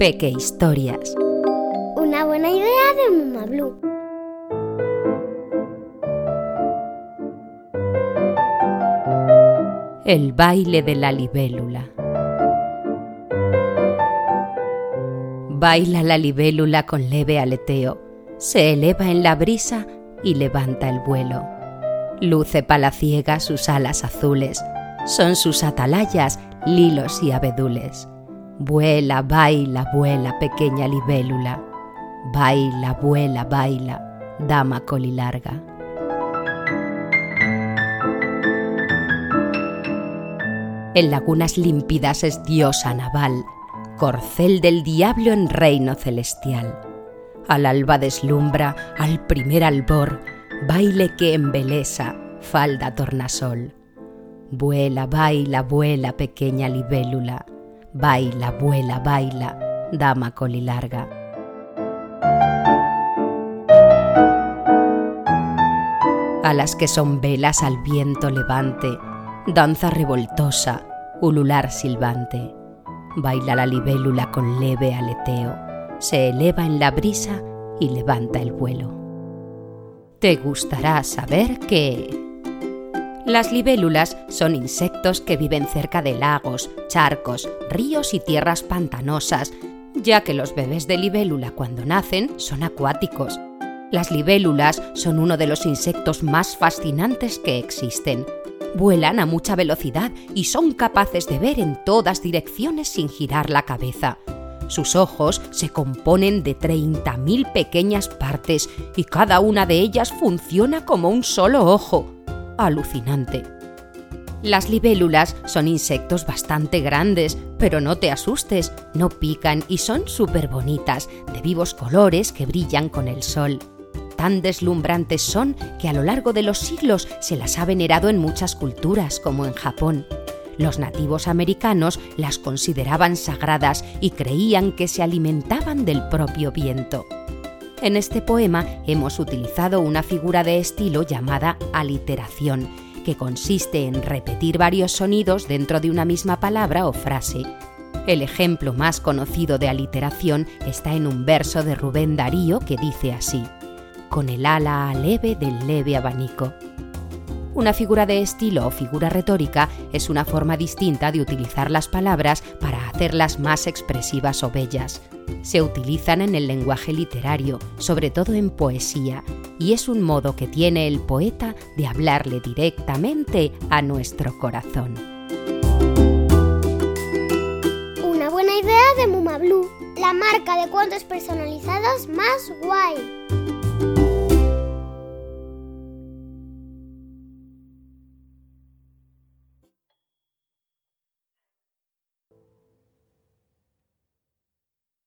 Peque Historias. Una buena idea de Muma Blue. El baile de la libélula. Baila la libélula con leve aleteo, se eleva en la brisa y levanta el vuelo. Luce palaciega sus alas azules, son sus atalayas lilos y abedules. Vuela, baila, vuela, pequeña libélula. Baila, vuela, baila, dama colilarga. En lagunas límpidas es diosa naval, corcel del diablo en reino celestial. Al alba deslumbra, al primer albor, baile que embelesa, falda tornasol. Vuela, baila, vuela, pequeña libélula, baila, vuela, baila, dama colilarga. A las que son velas al viento levante, danza revoltosa, ulular silbante. Baila la libélula con leve aleteo, se eleva en la brisa y levanta el vuelo. Te gustará saber que... Las libélulas son insectos que viven cerca de lagos, charcos, ríos y tierras pantanosas, ya que los bebés de libélula cuando nacen son acuáticos. Las libélulas son uno de los insectos más fascinantes que existen, Vuelan a mucha velocidad y son capaces de ver en todas direcciones sin girar la cabeza. Sus ojos se componen de 30.000 pequeñas partes y cada una de ellas funciona como un solo ojo. Alucinante. Las libélulas son insectos bastante grandes, pero no te asustes, no pican y son súper bonitas, de vivos colores que brillan con el sol tan deslumbrantes son que a lo largo de los siglos se las ha venerado en muchas culturas, como en Japón. Los nativos americanos las consideraban sagradas y creían que se alimentaban del propio viento. En este poema hemos utilizado una figura de estilo llamada aliteración, que consiste en repetir varios sonidos dentro de una misma palabra o frase. El ejemplo más conocido de aliteración está en un verso de Rubén Darío que dice así con el ala leve del leve abanico. Una figura de estilo o figura retórica es una forma distinta de utilizar las palabras para hacerlas más expresivas o bellas. Se utilizan en el lenguaje literario, sobre todo en poesía, y es un modo que tiene el poeta de hablarle directamente a nuestro corazón. Una buena idea de Muma Blue, la marca de cuentos personalizados más guay.